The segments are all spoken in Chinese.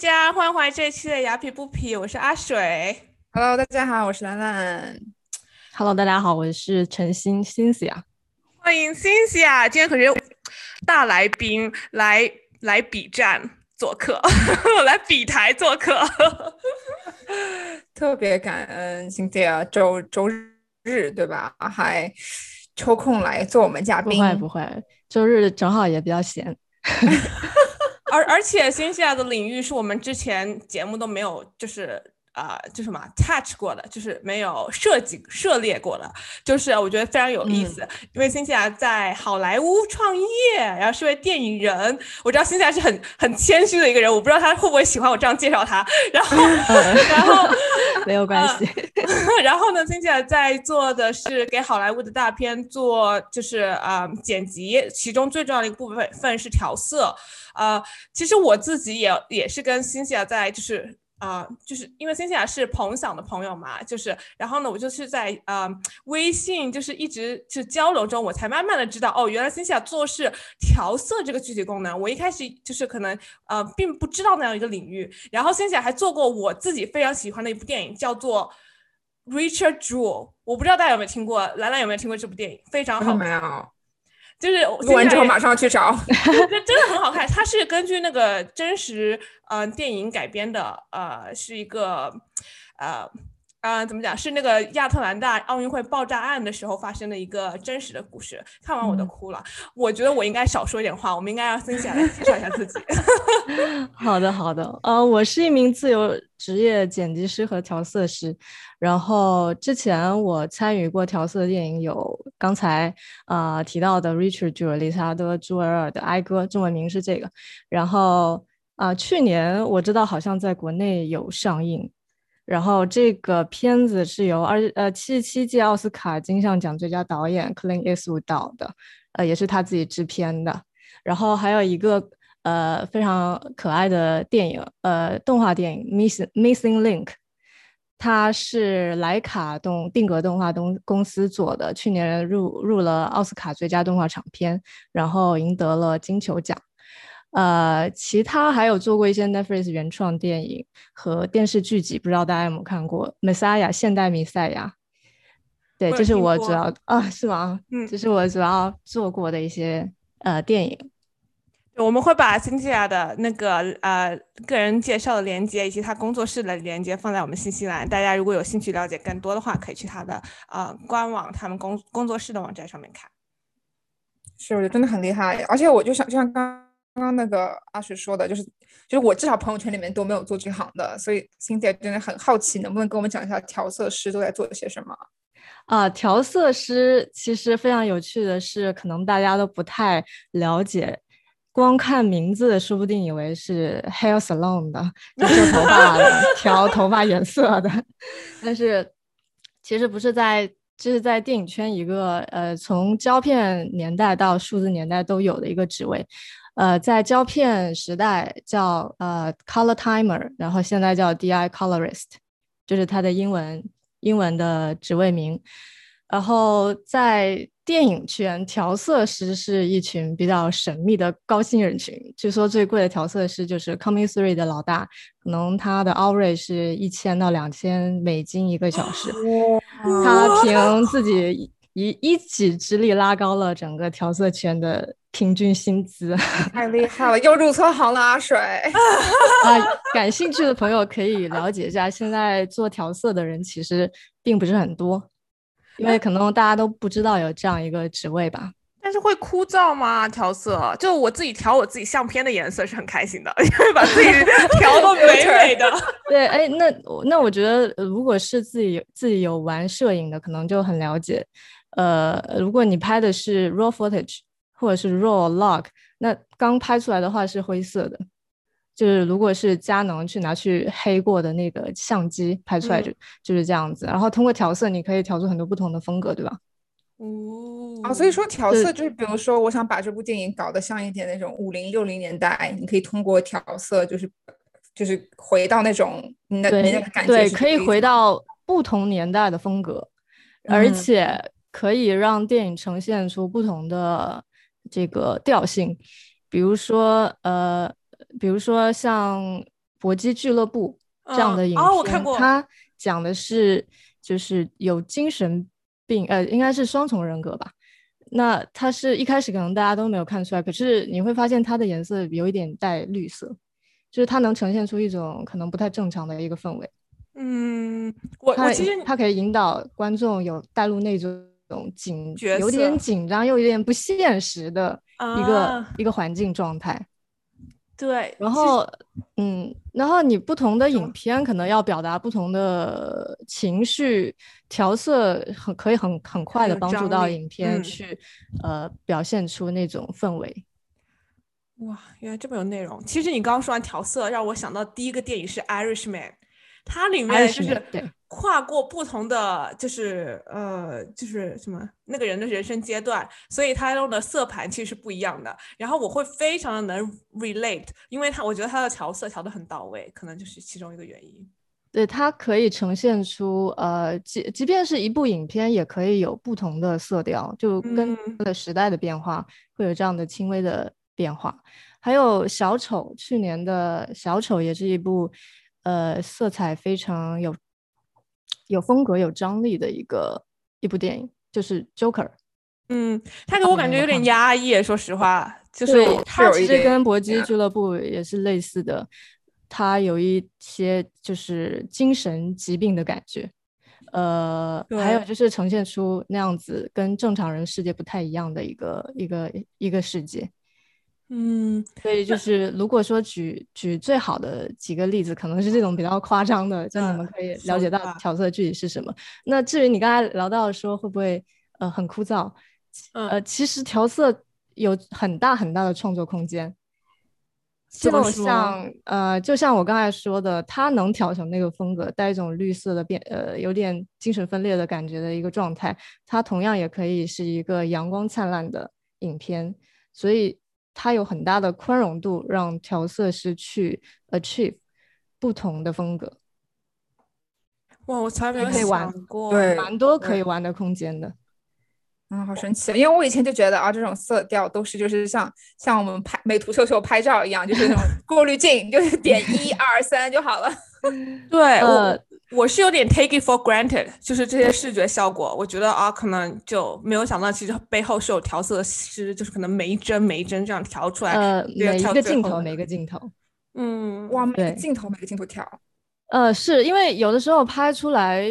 家，欢迎回来这一期的雅痞不痞，我是阿水。Hello，大家好，我是兰兰。Hello，大家好，我是陈欣欣思雅。欢迎欣欣啊，今天可是大来宾来来比站做客，来比台做客。特别感恩 Cynthia 周周日对吧？还抽空来做我们嘉宾不。会不会，周日正好也比较闲。而而且新西亚的领域是我们之前节目都没有，就是啊、呃，就什么 touch 过的，就是没有涉及涉猎过的，就是我觉得非常有意思。因为新西亚在好莱坞创业，然后是位电影人，我知道新西亚是很很谦虚的一个人，我不知道他会不会喜欢我这样介绍他。然后，然后没有关系。然后呢，新西亚在做的是给好莱坞的大片做就是啊、呃、剪辑，其中最重要的一个部分份是调色。呃，其实我自己也也是跟新西亚在就是啊、呃，就是因为新西亚是彭想的朋友嘛，就是然后呢，我就是在呃微信就是一直就交流中，我才慢慢的知道哦，原来新西亚做事调色这个具体功能。我一开始就是可能呃并不知道那样一个领域，然后新西亚还做过我自己非常喜欢的一部电影，叫做。Richard Jewell，我不知道大家有没有听过，兰兰有没有听过这部电影？非常好，没有。就是录完之后马上去找，这真的很好看。它是根据那个真实呃电影改编的，呃，是一个呃呃怎么讲？是那个亚特兰大奥运会爆炸案的时候发生的一个真实的故事。看完我都哭了。嗯、我觉得我应该少说一点话，我们应该让森姐来介绍一下自己。好的，好的。呃，我是一名自由职业剪辑师和调色师。然后之前我参与过调色的电影有刚才啊、呃、提到的 Richard Jewell 理查德·朱维尔的《哀歌》，中文名是这个。然后啊、呃，去年我知道好像在国内有上映。然后这个片子是由二呃七十七届奥斯卡金像奖最佳导演 Clint Eastwood 导的，呃也是他自己制片的。然后还有一个呃非常可爱的电影，呃动画电影《Missing Missing Link》。它是莱卡动定格动画东公司做的，去年入入了奥斯卡最佳动画长片，然后赢得了金球奖。呃，其他还有做过一些 Netflix 原创电影和电视剧集，不知道大家有没有看过《Messiah》现代弥赛亚？对，这是我主要啊，是吗？嗯，这是我主要做过的一些呃电影。我们会把辛西亚的那个呃个人介绍的链接以及他工作室的链接放在我们信息栏，大家如果有兴趣了解更多的话，可以去他的呃官网、他们工工作室的网站上面看。是，我觉得真的很厉害，而且我就想，就像刚刚刚那个阿水说的，就是就是我至少朋友圈里面都没有做这行的，所以辛西亚真的很好奇，能不能跟我们讲一下调色师都在做些什么？啊，调色师其实非常有趣的是，可能大家都不太了解。光看名字，说不定以为是 hair salon 的，就做头发的，调头发颜色的。但是其实不是在，这是在电影圈一个呃，从胶片年代到数字年代都有的一个职位。呃，在胶片时代叫呃 color timer，然后现在叫 DI colorist，就是它的英文英文的职位名。然后在电影圈，调色师是一群比较神秘的高薪人群。据说最贵的调色师就是 Coming Three 的老大，可能他的 hourly 是一千到两千美金一个小时。他凭自己一一己之力拉高了整个调色圈的平均薪资。太厉害了，又入错行了，阿水。啊，感兴趣的朋友可以了解一下，现在做调色的人其实并不是很多。因为可能大家都不知道有这样一个职位吧，但是会枯燥吗？调色就我自己调我自己相片的颜色是很开心的，因为把自己调的美美的。对，哎，那那我觉得如果是自己自己有玩摄影的，可能就很了解。呃，如果你拍的是 raw footage 或者是 raw log，那刚拍出来的话是灰色的。就是如果是佳能去拿去黑过的那个相机拍出来就、嗯、就是这样子，然后通过调色你可以调出很多不同的风格，对吧？哦，啊，所以说调色就是，比如说我想把这部电影搞得像一点那种五零六零年代，你可以通过调色就是就是回到那种你的你的感觉，对，可以回到不同年代的风格，嗯、而且可以让电影呈现出不同的这个调性，比如说呃。比如说像搏击俱乐部》这样的影片，哦，我看过。它讲的是就是有精神病，呃，应该是双重人格吧。那它是一开始可能大家都没有看出来，可是你会发现它的颜色有一点带绿色，就是它能呈现出一种可能不太正常的一个氛围。嗯，我我其实它可以引导观众有带入那种紧，角有点紧张又有点不现实的一个一个环境状态。对，然后嗯，然后你不同的影片可能要表达不同的情绪，调色很可以很很快的帮助到影片去呃表现出那种氛围。哇，原来这么有内容。其实你刚刚说完调色，让我想到第一个电影是《Irishman》。它里面就是跨过不同的，就是呃，就是什么那个人的人生阶段，所以他用的色盘其实是不一样的。然后我会非常的能 relate，因为他我觉得他的调色调的很到位，可能就是其中一个原因。对，它可以呈现出呃，即即便是一部影片，也可以有不同的色调，就跟的时代的变化会有这样的轻微的变化。还有小丑，去年的小丑也是一部。呃，色彩非常有有风格、有张力的一个一部电影，就是《Joker》。嗯，他给我感觉有点压抑，说实话，就是他其实跟《搏击俱乐部》也是类似的，他有一些就是精神疾病的感觉。呃，还有就是呈现出那样子跟正常人世界不太一样的一个一个一个世界。嗯，所以就是如果说举举最好的几个例子，可能是这种比较夸张的，就你们可以了解到调色具体是什么。那至于你刚才聊到说会不会呃很枯燥，呃，其实调色有很大很大的创作空间。就像呃，就像我刚才说的，它能调成那个风格，带一种绿色的变呃，有点精神分裂的感觉的一个状态。它同样也可以是一个阳光灿烂的影片，所以。它有很大的宽容度，让调色师去 achieve 不同的风格。哇，我从来没有想过，对，蛮多可以玩的空间的。嗯，好神奇！因为我以前就觉得啊，这种色调都是就是像像我们拍美图秀秀拍照一样，就是那种过滤镜，就是点一 二三就好了。对，我我是有点 take it for granted，就是这些视觉效果，我觉得啊，可能就没有想到，其实背后是有调色师，就是可能每一帧每一帧这样调出来，呃，每一个镜头每一个镜头，嗯，哇，每个镜头每个镜头调。呃，是因为有的时候拍出来，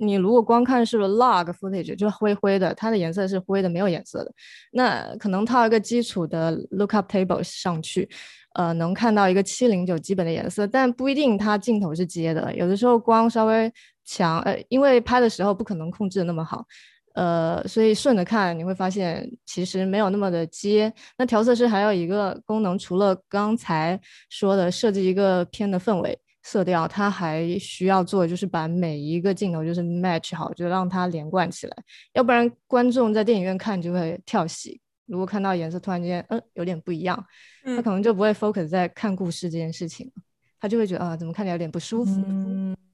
你如果光看是 log footage，就是灰灰的，它的颜色是灰的，没有颜色的。那可能套一个基础的 lookup table 上去，呃，能看到一个七零九基本的颜色，但不一定它镜头是接的。有的时候光稍微强，呃，因为拍的时候不可能控制的那么好，呃，所以顺着看你会发现其实没有那么的接。那调色师还有一个功能，除了刚才说的设计一个片的氛围。色调，它还需要做，就是把每一个镜头就是 match 好，就让它连贯起来，要不然观众在电影院看就会跳戏。如果看到颜色突然间，嗯，有点不一样，他可能就不会 focus 在看故事这件事情他就会觉得啊，怎么看起来有点不舒服，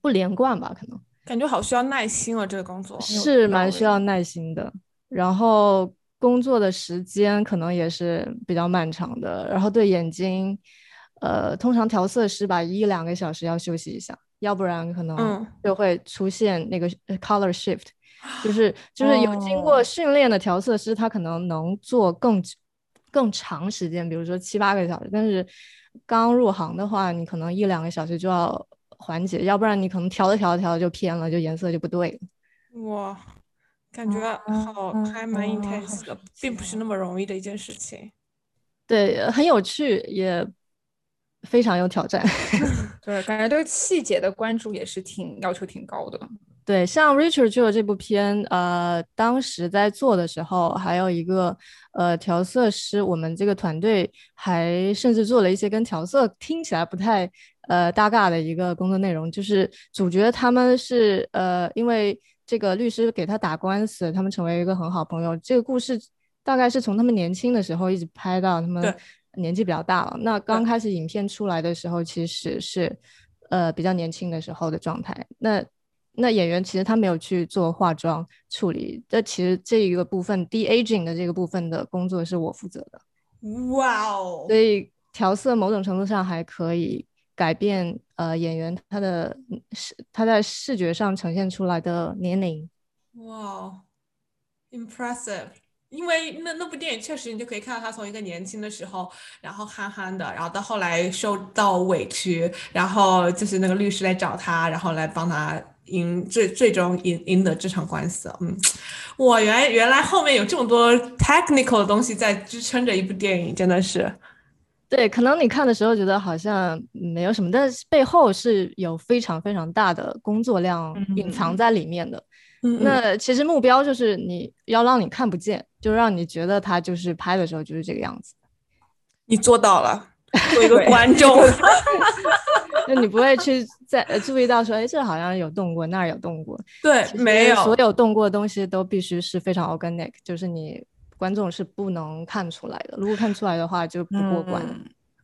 不连贯吧？可能感觉好需要耐心啊，这个工作是蛮需要耐心的，然后工作的时间可能也是比较漫长的，然后对眼睛。呃，通常调色师吧，一两个小时要休息一下，要不然可能就会出现那个 color shift，就是 就是有经过训练的调色师，他可能能做更更长时间，比如说七八个小时。但是刚入行的话，你可能一两个小时就要缓解，要不然你可能调着调着调着就偏了，就颜色就不对了。哇，感觉好还蛮 intense 的，并不是那么容易的一件事情。对，很有趣，也。非常有挑战，对，感觉对细节的关注也是挺要求挺高的。对，像 Richard 就有这部片，呃，当时在做的时候，还有一个呃调色师，我们这个团队还甚至做了一些跟调色听起来不太呃搭嘎的一个工作内容，就是主角他们是呃因为这个律师给他打官司，他们成为一个很好朋友。这个故事大概是从他们年轻的时候一直拍到他们。年纪比较大了，那刚开始影片出来的时候，其实是，呃，比较年轻的时候的状态。那那演员其实他没有去做化妆处理，这其实这一个部分 de aging 的这个部分的工作是我负责的。哇哦！所以调色某种程度上还可以改变呃演员他的视他在视觉上呈现出来的年龄。哇，impressive！因为那那部电影确实你就可以看到他从一个年轻的时候，然后憨憨的，然后到后来受到委屈，然后就是那个律师来找他，然后来帮他赢最最终赢赢得这场官司。嗯，我原原来后面有这么多 technical 的东西在支撑着一部电影，真的是。对，可能你看的时候觉得好像没有什么，但是背后是有非常非常大的工作量隐藏在里面的。那其实目标就是你要让你看不见，就让你觉得他就是拍的时候就是这个样子。你做到了，作为一个观众，那你不会去在注意到说，哎，这好像有动过，那儿有动过。对，没有，所有动过的东西都必须是非常 organic，就是你观众是不能看出来的。如果看出来的话，就不过关。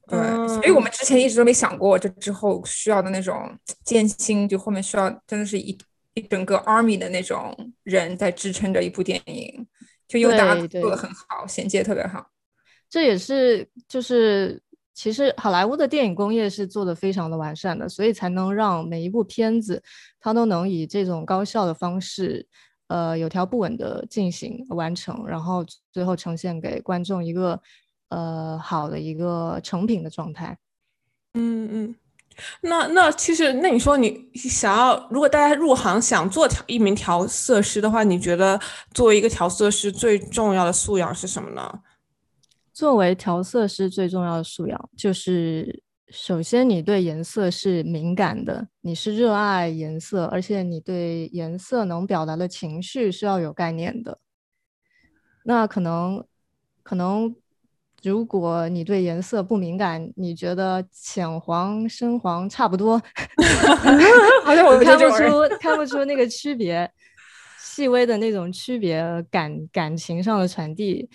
对，所以我们之前一直都没想过，这之后需要的那种 艰辛，就后面需要真的是一。一整个 army 的那种人在支撑着一部电影，就因为大家做的很好，衔接特别好。这也是就是其实好莱坞的电影工业是做的非常的完善的，所以才能让每一部片子它都能以这种高效的方式，呃，有条不紊的进行完成，然后最后呈现给观众一个呃好的一个成品的状态。嗯嗯。那那其实，那你说你想要，如果大家入行想做调一名调色师的话，你觉得作为一个调色师最重要的素养是什么呢？作为调色师最重要的素养就是，首先你对颜色是敏感的，你是热爱颜色，而且你对颜色能表达的情绪是要有概念的。那可能，可能。如果你对颜色不敏感，你觉得浅黄、深黄差不多 好像我看不出看不出那个区别，细微的那种区别感感情上的传递，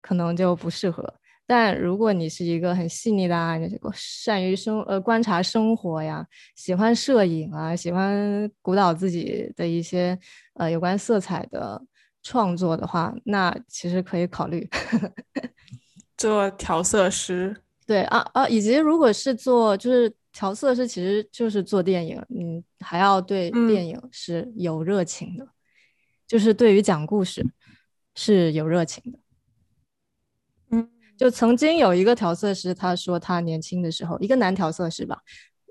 可能就不适合。但如果你是一个很细腻的啊，善于生呃观察生活呀，喜欢摄影啊，喜欢鼓捣自己的一些呃有关色彩的创作的话，那其实可以考虑。做调色师，对啊啊，以及如果是做就是调色师，其实就是做电影，你还要对电影是有热情的，就是对于讲故事是有热情的。嗯，就曾经有一个调色师，他说他年轻的时候，一个男调色师吧。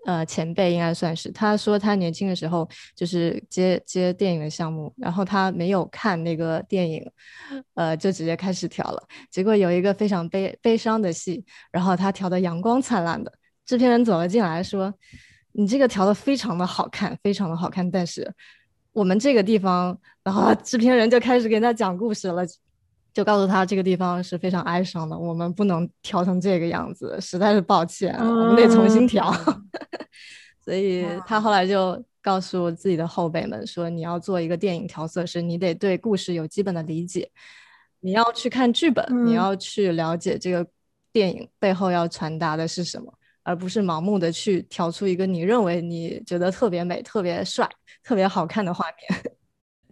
呃，前辈应该算是。他说他年轻的时候就是接接电影的项目，然后他没有看那个电影，呃，就直接开始调了。结果有一个非常悲悲伤的戏，然后他调的阳光灿烂的。制片人走了进来，说：“你这个调的非常的好看，非常的好看。但是我们这个地方……”然后制片人就开始给他讲故事了。就告诉他这个地方是非常哀伤的，我们不能调成这个样子，实在是抱歉，我们得重新调。所以他后来就告诉自己的后辈们说：“你要做一个电影调色师，你得对故事有基本的理解，你要去看剧本，你要去了解这个电影背后要传达的是什么，而不是盲目的去调出一个你认为你觉得特别美、特别帅、特别好看的画面。”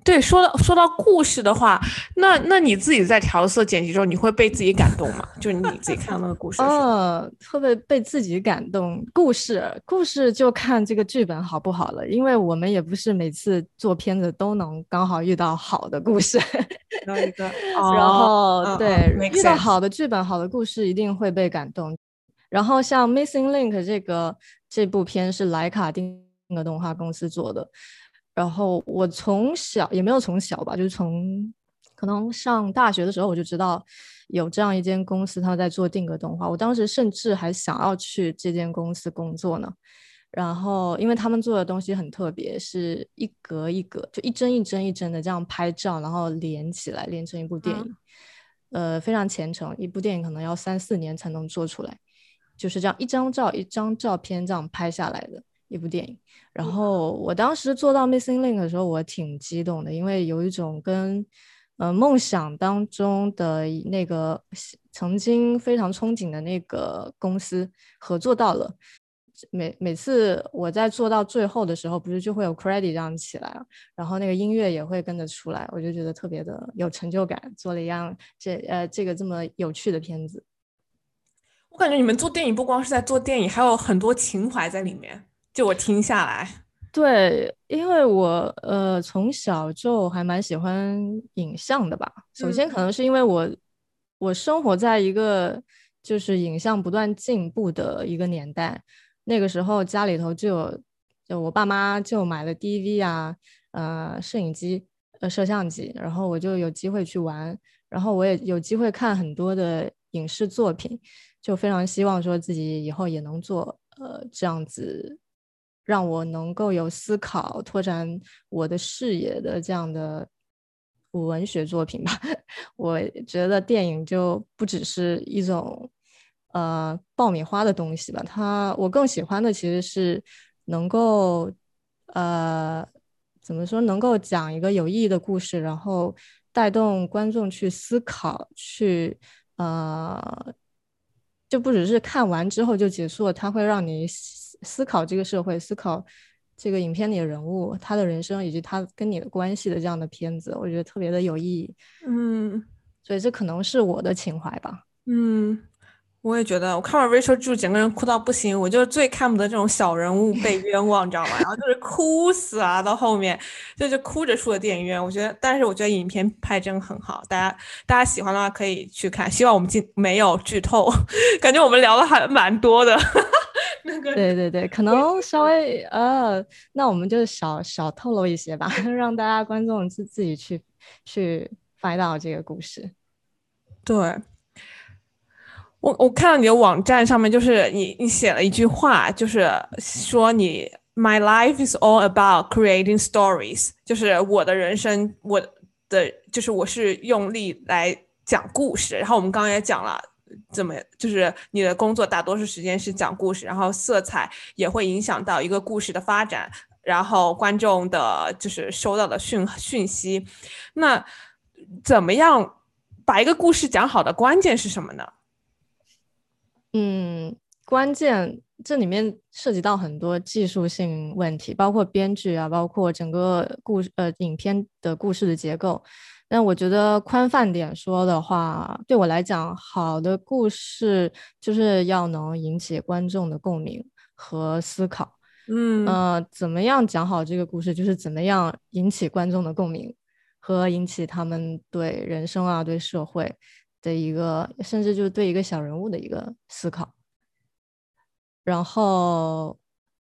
对，说到说到故事的话，那那你自己在调色剪辑中，你会被自己感动吗？就是你自己看到那个故事，哦，会不会被自己感动？故事故事就看这个剧本好不好了，因为我们也不是每次做片子都能刚好遇到好的故事。然后一个，然后对，遇到好的剧本、好的故事，一定会被感动。然后像《Missing Link》这个这部片是莱卡定格动画公司做的。然后我从小也没有从小吧，就是从可能上大学的时候我就知道有这样一间公司，他们在做定格动画。我当时甚至还想要去这间公司工作呢。然后因为他们做的东西很特别，是一格一格，就一帧一帧一帧的这样拍照，然后连起来连成一部电影。呃，非常虔诚，一部电影可能要三四年才能做出来，就是这样一张照一张照片这样拍下来的。一部电影，然后我当时做到 Missing Link 的时候，我挺激动的，因为有一种跟呃梦想当中的那个曾经非常憧憬的那个公司合作到了。每每次我在做到最后的时候，不是就会有 credit 这样起来，然后那个音乐也会跟着出来，我就觉得特别的有成就感，做了一样这呃这个这么有趣的片子。我感觉你们做电影不光是在做电影，还有很多情怀在里面。就我听下来，对，因为我呃从小就还蛮喜欢影像的吧。首先可能是因为我我生活在一个就是影像不断进步的一个年代，那个时候家里头就有，就我爸妈就买了 DV 啊，呃摄影机呃摄像机，然后我就有机会去玩，然后我也有机会看很多的影视作品，就非常希望说自己以后也能做呃这样子。让我能够有思考、拓展我的视野的这样的文学作品吧。我觉得电影就不只是一种呃爆米花的东西吧。它我更喜欢的其实是能够呃怎么说，能够讲一个有意义的故事，然后带动观众去思考，去呃就不只是看完之后就结束了，它会让你。思考这个社会，思考这个影片里的人物，他的人生以及他跟你的关系的这样的片子，我觉得特别的有意义。嗯，所以这可能是我的情怀吧。嗯，我也觉得，我看完 Rachel 就整个人哭到不行。我就最看不得这种小人物被冤枉，你知道吗？然后就是哭死啊，到后面就就哭着出了电影院。我觉得，但是我觉得影片拍真很好，大家大家喜欢的话可以去看。希望我们今没有剧透，感觉我们聊的还蛮多的。对对对，可能稍微呃，那我们就少少透露一些吧，让大家观众自自己去去 find out 这个故事。对，我我看到你的网站上面，就是你你写了一句话，就是说你 My life is all about creating stories，就是我的人生，我的就是我是用力来讲故事。然后我们刚刚也讲了。怎么就是你的工作大多数时间是讲故事，然后色彩也会影响到一个故事的发展，然后观众的就是收到的讯讯息。那怎么样把一个故事讲好的关键是什么呢？嗯，关键这里面涉及到很多技术性问题，包括编剧啊，包括整个故事呃影片的故事的结构。但我觉得宽泛点说的话，对我来讲，好的故事就是要能引起观众的共鸣和思考。嗯呃，怎么样讲好这个故事，就是怎么样引起观众的共鸣和引起他们对人生啊、对社会的一个，甚至就是对一个小人物的一个思考。然后。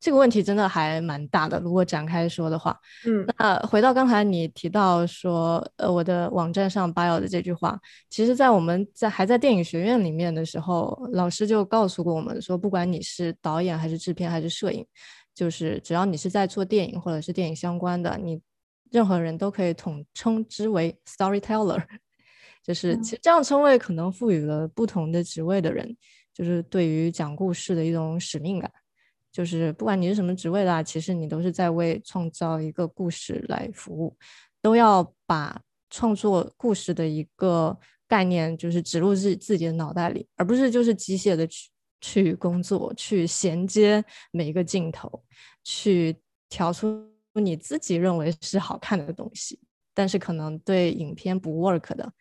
这个问题真的还蛮大的，如果展开说的话，嗯，那回到刚才你提到说，呃，我的网站上 bio 的这句话，其实，在我们在还在电影学院里面的时候，老师就告诉过我们说，不管你是导演还是制片还是摄影，就是只要你是在做电影或者是电影相关的，你任何人都可以统称之为 storyteller，就是其实这样称谓可能赋予了不同的职位的人，就是对于讲故事的一种使命感。就是不管你是什么职位啦，其实你都是在为创造一个故事来服务，都要把创作故事的一个概念就是植入自自己的脑袋里，而不是就是机械的去去工作，去衔接每一个镜头，去调出你自己认为是好看的东西，但是可能对影片不 work 的。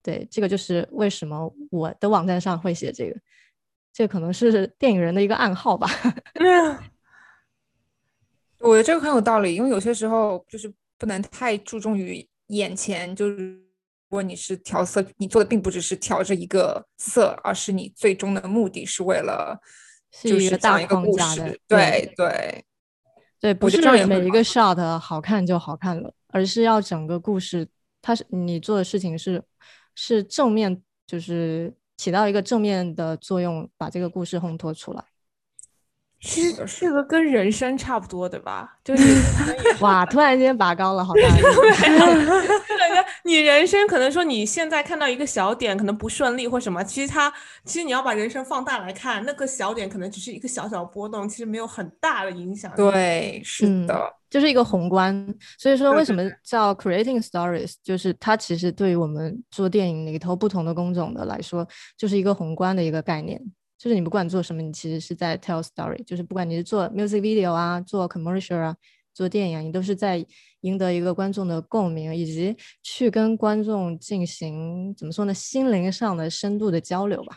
对，这个就是为什么我的网站上会写这个。这可能是电影人的一个暗号吧。我觉得这个很有道理，因为有些时候就是不能太注重于眼前。就是如果你是调色，你做的并不只是调这一个色，而是你最终的目的是为了就是讲一个故事。对对对，不是每一个 shot 好看就好看了，而是要整个故事，它是你做的事情是是正面，就是。起到一个正面的作用，把这个故事烘托出来。其实这个跟人生差不多，对吧？就是 哇，突然间拔高了，好大。感觉你人生可能说你现在看到一个小点，可能不顺利或什么，其实它其实你要把人生放大来看，那个小点可能只是一个小小波动，其实没有很大的影响。对，是的，就是一个宏观。所以说，为什么叫 creating stories？就是它其实对于我们做电影里头不同的工种的来说，就是一个宏观的一个概念。就是你不管做什么，你其实是在 tell story。就是不管你是做 music video 啊，做 commercial 啊。做电影啊，你都是在赢得一个观众的共鸣，以及去跟观众进行怎么说呢，心灵上的深度的交流吧。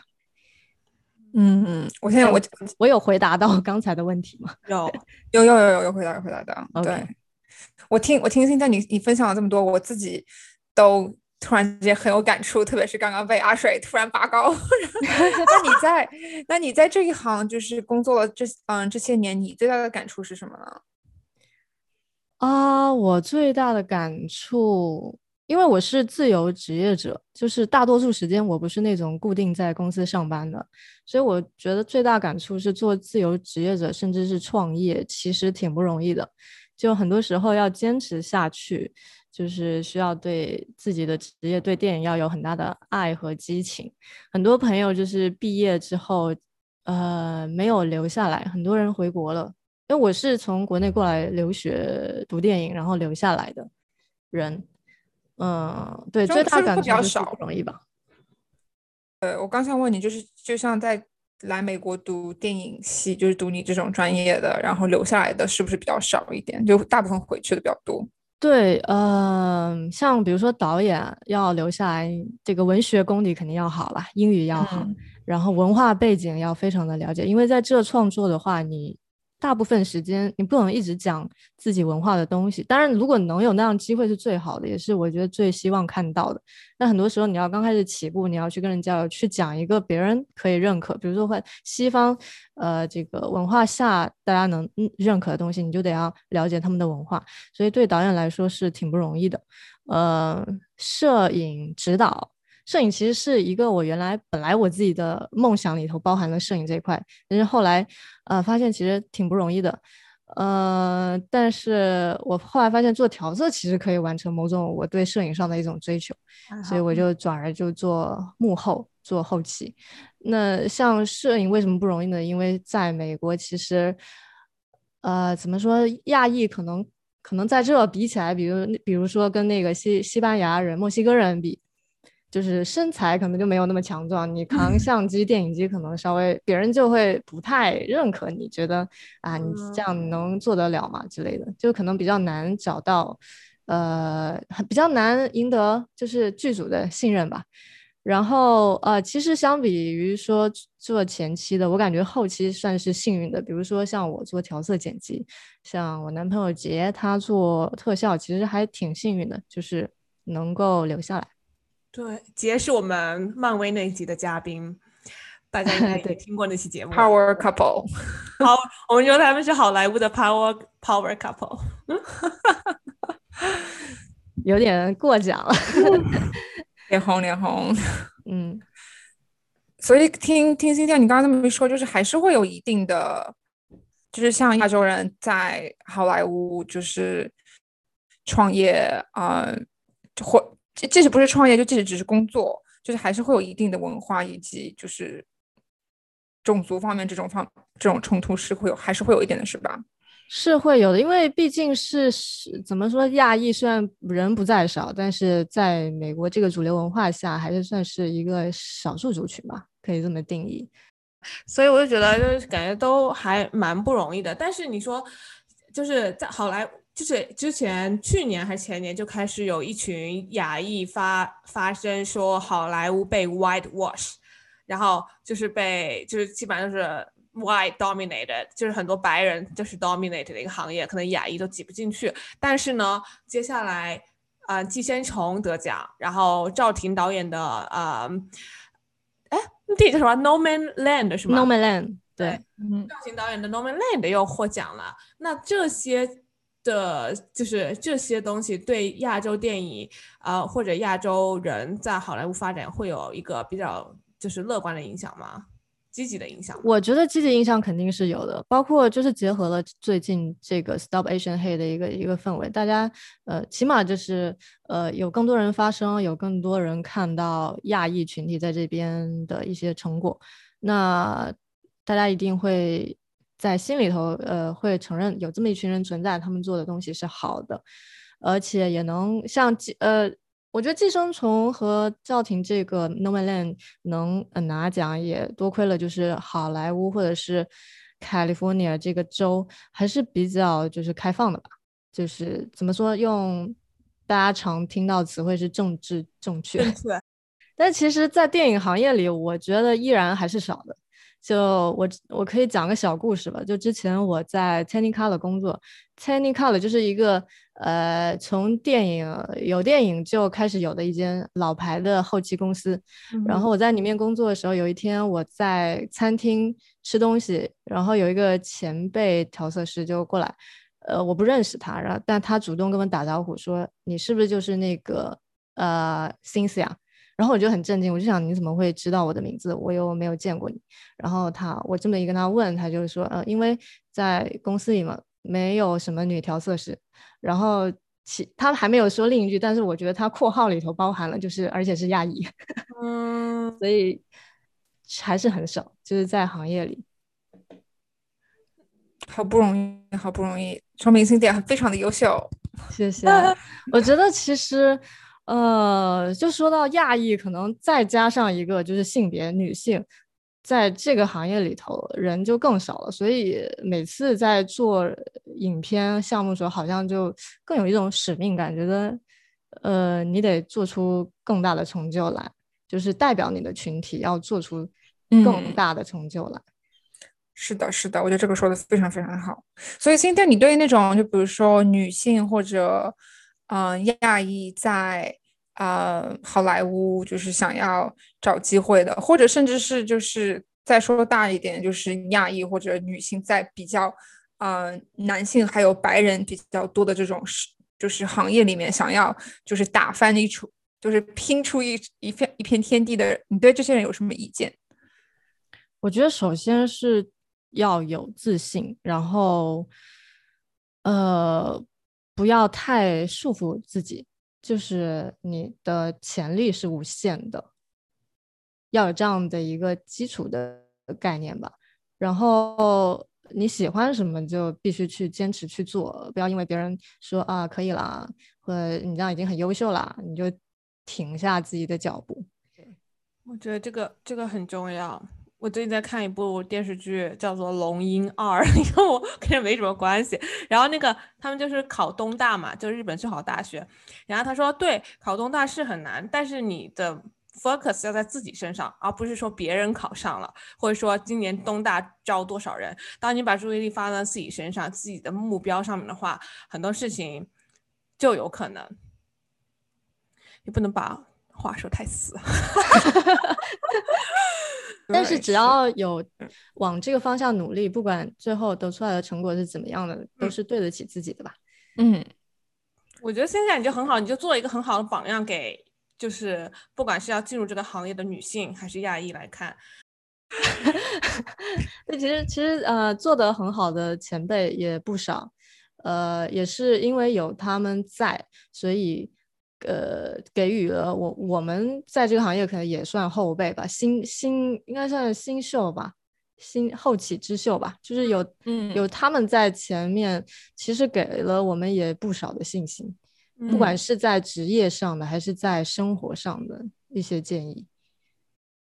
嗯嗯，我现在我我有回答到刚才的问题吗？有有有有有有回答有回答的。OK 对，我听我听现在你你分享了这么多，我自己都突然间很有感触，特别是刚刚被阿水突然拔高。那你在 那你在这一行就是工作了这嗯这些年，你最大的感触是什么呢？啊，我最大的感触，因为我是自由职业者，就是大多数时间我不是那种固定在公司上班的，所以我觉得最大感触是做自由职业者，甚至是创业，其实挺不容易的。就很多时候要坚持下去，就是需要对自己的职业、对电影要有很大的爱和激情。很多朋友就是毕业之后，呃，没有留下来，很多人回国了。因为我是从国内过来留学读电影，然后留下来的人，嗯，对，就最大感触就是少不容易吧？呃，我刚想问你，就是就像在来美国读电影系，就是读你这种专业的，然后留下来的是不是比较少一点？就大部分回去的比较多。对，嗯、像比如说导演要留下来，这个文学功底肯定要好了，英语要好，嗯然后文化背景要非常的了解，因为在这创作的话，你大部分时间你不能一直讲自己文化的东西。当然，如果能有那样机会是最好的，也是我觉得最希望看到的。但很多时候你要刚开始起步，你要去跟人家去讲一个别人可以认可，比如说会西方呃这个文化下大家能认可的东西，你就得要了解他们的文化。所以对导演来说是挺不容易的。呃，摄影指导，摄影其实是一个我原来本来我自己的梦想里头包含了摄影这一块，但是后来呃发现其实挺不容易的。呃，但是我后来发现做调色其实可以完成某种我对摄影上的一种追求，所以我就转而就做幕后，做后期。那像摄影为什么不容易呢？因为在美国其实，呃，怎么说，亚裔可能可能在这比起来，比如比如说跟那个西西班牙人、墨西哥人比，就是身材可能就没有那么强壮，你扛相机、电影机可能稍微别人就会不太认可你，觉得啊你这样能做得了吗之类的，就可能比较难找到，呃，比较难赢得就是剧组的信任吧。然后呃，其实相比于说做前期的，我感觉后期算是幸运的。比如说像我做调色剪辑，像我男朋友杰他做特效，其实还挺幸运的，就是能够留下来。对，杰是我们漫威那一集的嘉宾，大家应该 也对听过那期节目。Power couple，好，我们说他们是好莱坞的 Power Power couple。有点过奖了，脸红脸红。嗯，所以听听新天你刚刚那么一说，就是还是会有一定的，就是像亚洲人在好莱坞就是创业啊、呃或即即使不是创业，就即使只是工作，就是还是会有一定的文化以及就是种族方面这种方这种冲突是会有，还是会有一点的，是吧？是会有的，因为毕竟是是怎么说，亚裔虽然人不在少，但是在美国这个主流文化下，还是算是一个少数族群吧，可以这么定义。所以我就觉得，就是感觉都还蛮不容易的。但是你说，就是在好莱坞，就是之前去年还是前年就开始有一群亚裔发发声说好莱坞被 white wash，然后就是被就是基本上就是 white dominated，就是很多白人就是 dominated 的一个行业，可能亚裔都挤不进去。但是呢，接下来啊、寄生虫得奖，然后赵婷导演的呃。哎，那电影叫什么？No Man Land 是吗 No Man Land，对，嗯，赵婷导演的《No Man Land》又获奖了。那这些的，就是这些东西对亚洲电影啊、呃或者亚洲人在好莱坞发展会有一个比较就是乐观的影响吗？积极的影响？我觉得积极影响肯定是有的，包括就是结合了最近这个 Stop Asian Hate 的一个一个氛围，大家呃起码就是呃有更多人发声，有更多人看到亚裔群体在这边的一些成果，那大家一定会在心里头呃会承认有这么一群人存在，他们做的东西是好的，而且也能像寄呃。我觉得《寄生虫》和赵婷这个《No Man Land》能呃拿奖，也多亏了就是好莱坞或者是 California 这个州还是比较就是开放的吧，就是怎么说，用大家常听到词汇是政治正确，正确，但其实，在电影行业里，我觉得依然还是少的。就我我可以讲个小故事吧。就之前我在 Technicolor 工作，Technicolor 就是一个呃从电影有电影就开始有的一间老牌的后期公司。然后我在里面工作的时候，有一天我在餐厅吃东西，然后有一个前辈调色师就过来，呃，我不认识他，然后但他主动跟我打招呼说：“你是不是就是那个呃 Cynthia？” 然后我就很震惊，我就想你怎么会知道我的名字？我又没有见过你。然后他，我这么一跟他问，他就是说，呃，因为在公司里嘛，没有什么女调色师。然后其他还没有说另一句，但是我觉得他括号里头包含了，就是而且是亚裔，嗯，所以还是很少，就是在行业里，好不容易，好不容易，说明 Cindy 非常的优秀。谢谢。我觉得其实。呃，就说到亚裔，可能再加上一个就是性别女性，在这个行业里头人就更少了，所以每次在做影片项目的时候，好像就更有一种使命感，觉得呃，你得做出更大的成就来，就是代表你的群体要做出更大的成就来。是的，是的，我觉得这个说的非常非常好。所以现在你对那种就比如说女性或者。嗯，亚裔在啊好莱坞就是想要找机会的，或者甚至是就是再说大一点，就是亚裔或者女性在比较啊男性还有白人比较多的这种是就是行业里面想要就是打翻一出就是拼出一一片一片天地的，你对这些人有什么意见？我觉得首先是要有自信，然后呃。不要太束缚自己，就是你的潜力是无限的，要有这样的一个基础的概念吧。然后你喜欢什么就必须去坚持去做，不要因为别人说啊可以了，或者你这样已经很优秀了，你就停下自己的脚步。我觉得这个这个很重要。我最近在看一部电视剧，叫做《龙樱二》，你看我跟这没什么关系。然后那个他们就是考东大嘛，就日本最好的大学。然后他说，对，考东大是很难，但是你的 focus 要在自己身上，而不是说别人考上了，或者说今年东大招多少人。当你把注意力放在自己身上，自己的目标上面的话，很多事情就有可能。你不能把话说太死。但是只要有往这个方向努力，不管最后得出来的成果是怎么样的，都是对得起自己的吧。嗯，我觉得现在你就很好，你就做一个很好的榜样给，就是不管是要进入这个行业的女性还是亚裔来看。那其实其实呃做得很好的前辈也不少，呃也是因为有他们在，所以。呃，给予了我，我们在这个行业可能也算后辈吧，新新应该算新秀吧，新后起之秀吧，就是有嗯有他们在前面，其实给了我们也不少的信心，不管是在职业上的还是在生活上的一些建议。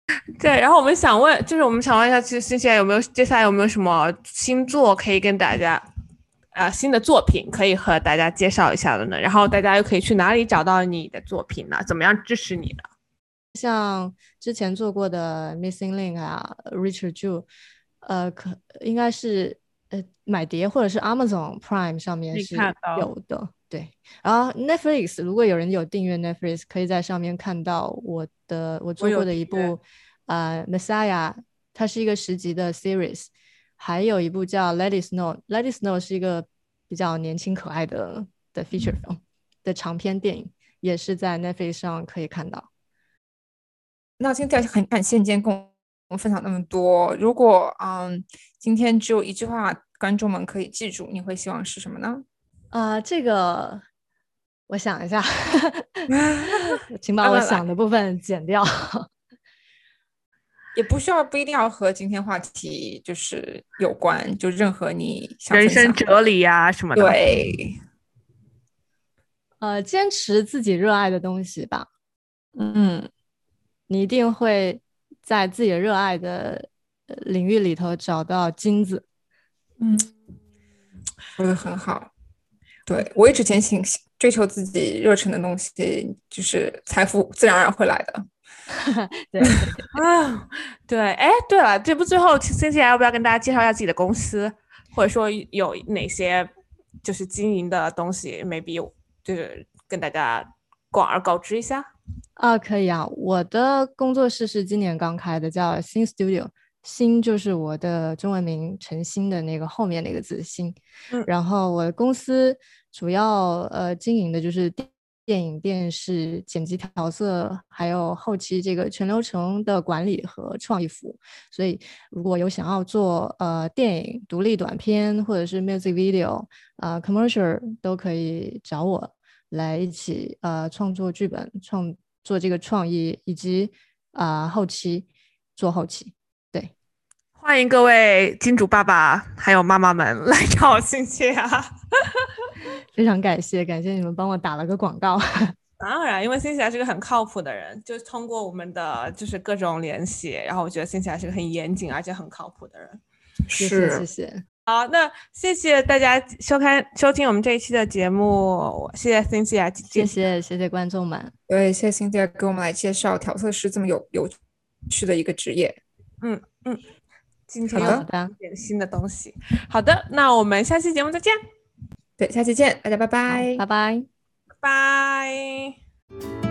对，然后我们想问，就是我们想问一下，其实新鲜有没有接下来有没有什么新作可以跟大家？啊，新的作品可以和大家介绍一下的呢。然后大家又可以去哪里找到你的作品呢？怎么样支持你呢？像之前做过的 Missing Link 啊，Richard Jew，呃，可应该是呃买碟或者是 Amazon Prime 上面是有的。对，然后 Netflix 如果有人有订阅 Netflix，可以在上面看到我的我做过的一部呃 Messiah，它是一个十集的 series。还有一部叫《Let It Snow》，《Let It Snow》是一个比较年轻可爱的的 feature film 的长篇电影，也是在 Netflix 上可以看到。那今天很感谢今天跟我们分享那么多。如果嗯，今天只有一句话，观众们可以记住，你会希望是什么呢？啊，这个我想一下，请把我想的部分剪掉。也不需要不一定要和今天话题就是有关，就任何你人生哲理呀什么的。对，呃，坚持自己热爱的东西吧。嗯，你一定会在自己热爱的领域里头找到金子。嗯，说的很好。对我一直前行追求自己热忱的东西，就是财富自然而然会来的。对 啊，对，哎，对了，这不最后 C C 要不要跟大家介绍一下自己的公司，或者说有哪些就是经营的东西，maybe 就是跟大家广而告之一下？啊？可以啊，我的工作室是今年刚开的，叫新 Studio，新就是我的中文名陈新的那个后面那个字新，然后我的公司主要呃经营的就是电。影、电视剪辑、调色，还有后期这个全流程的管理和创意服务。所以，如果有想要做呃电影、独立短片或者是 music video 啊 commercial，都可以找我来一起呃创作剧本、创做这个创意以及啊后期做后期。对，欢迎各位金主爸爸还有妈妈们来找星姐啊！非常感谢，感谢你们帮我打了个广告。当然，因为辛奇是个很靠谱的人，就通过我们的就是各种联系，然后我觉得辛奇是个很严谨而且很靠谱的人。是，谢谢。好，那谢谢大家收看收听我们这一期的节目，谢谢辛奇谢谢谢谢观众们，对，谢谢辛奇给我们来介绍调色师这么有有趣的一个职业。嗯嗯，今天有点新的东西。好的，那我们下期节目再见。下期见大家拜拜。拜拜。拜。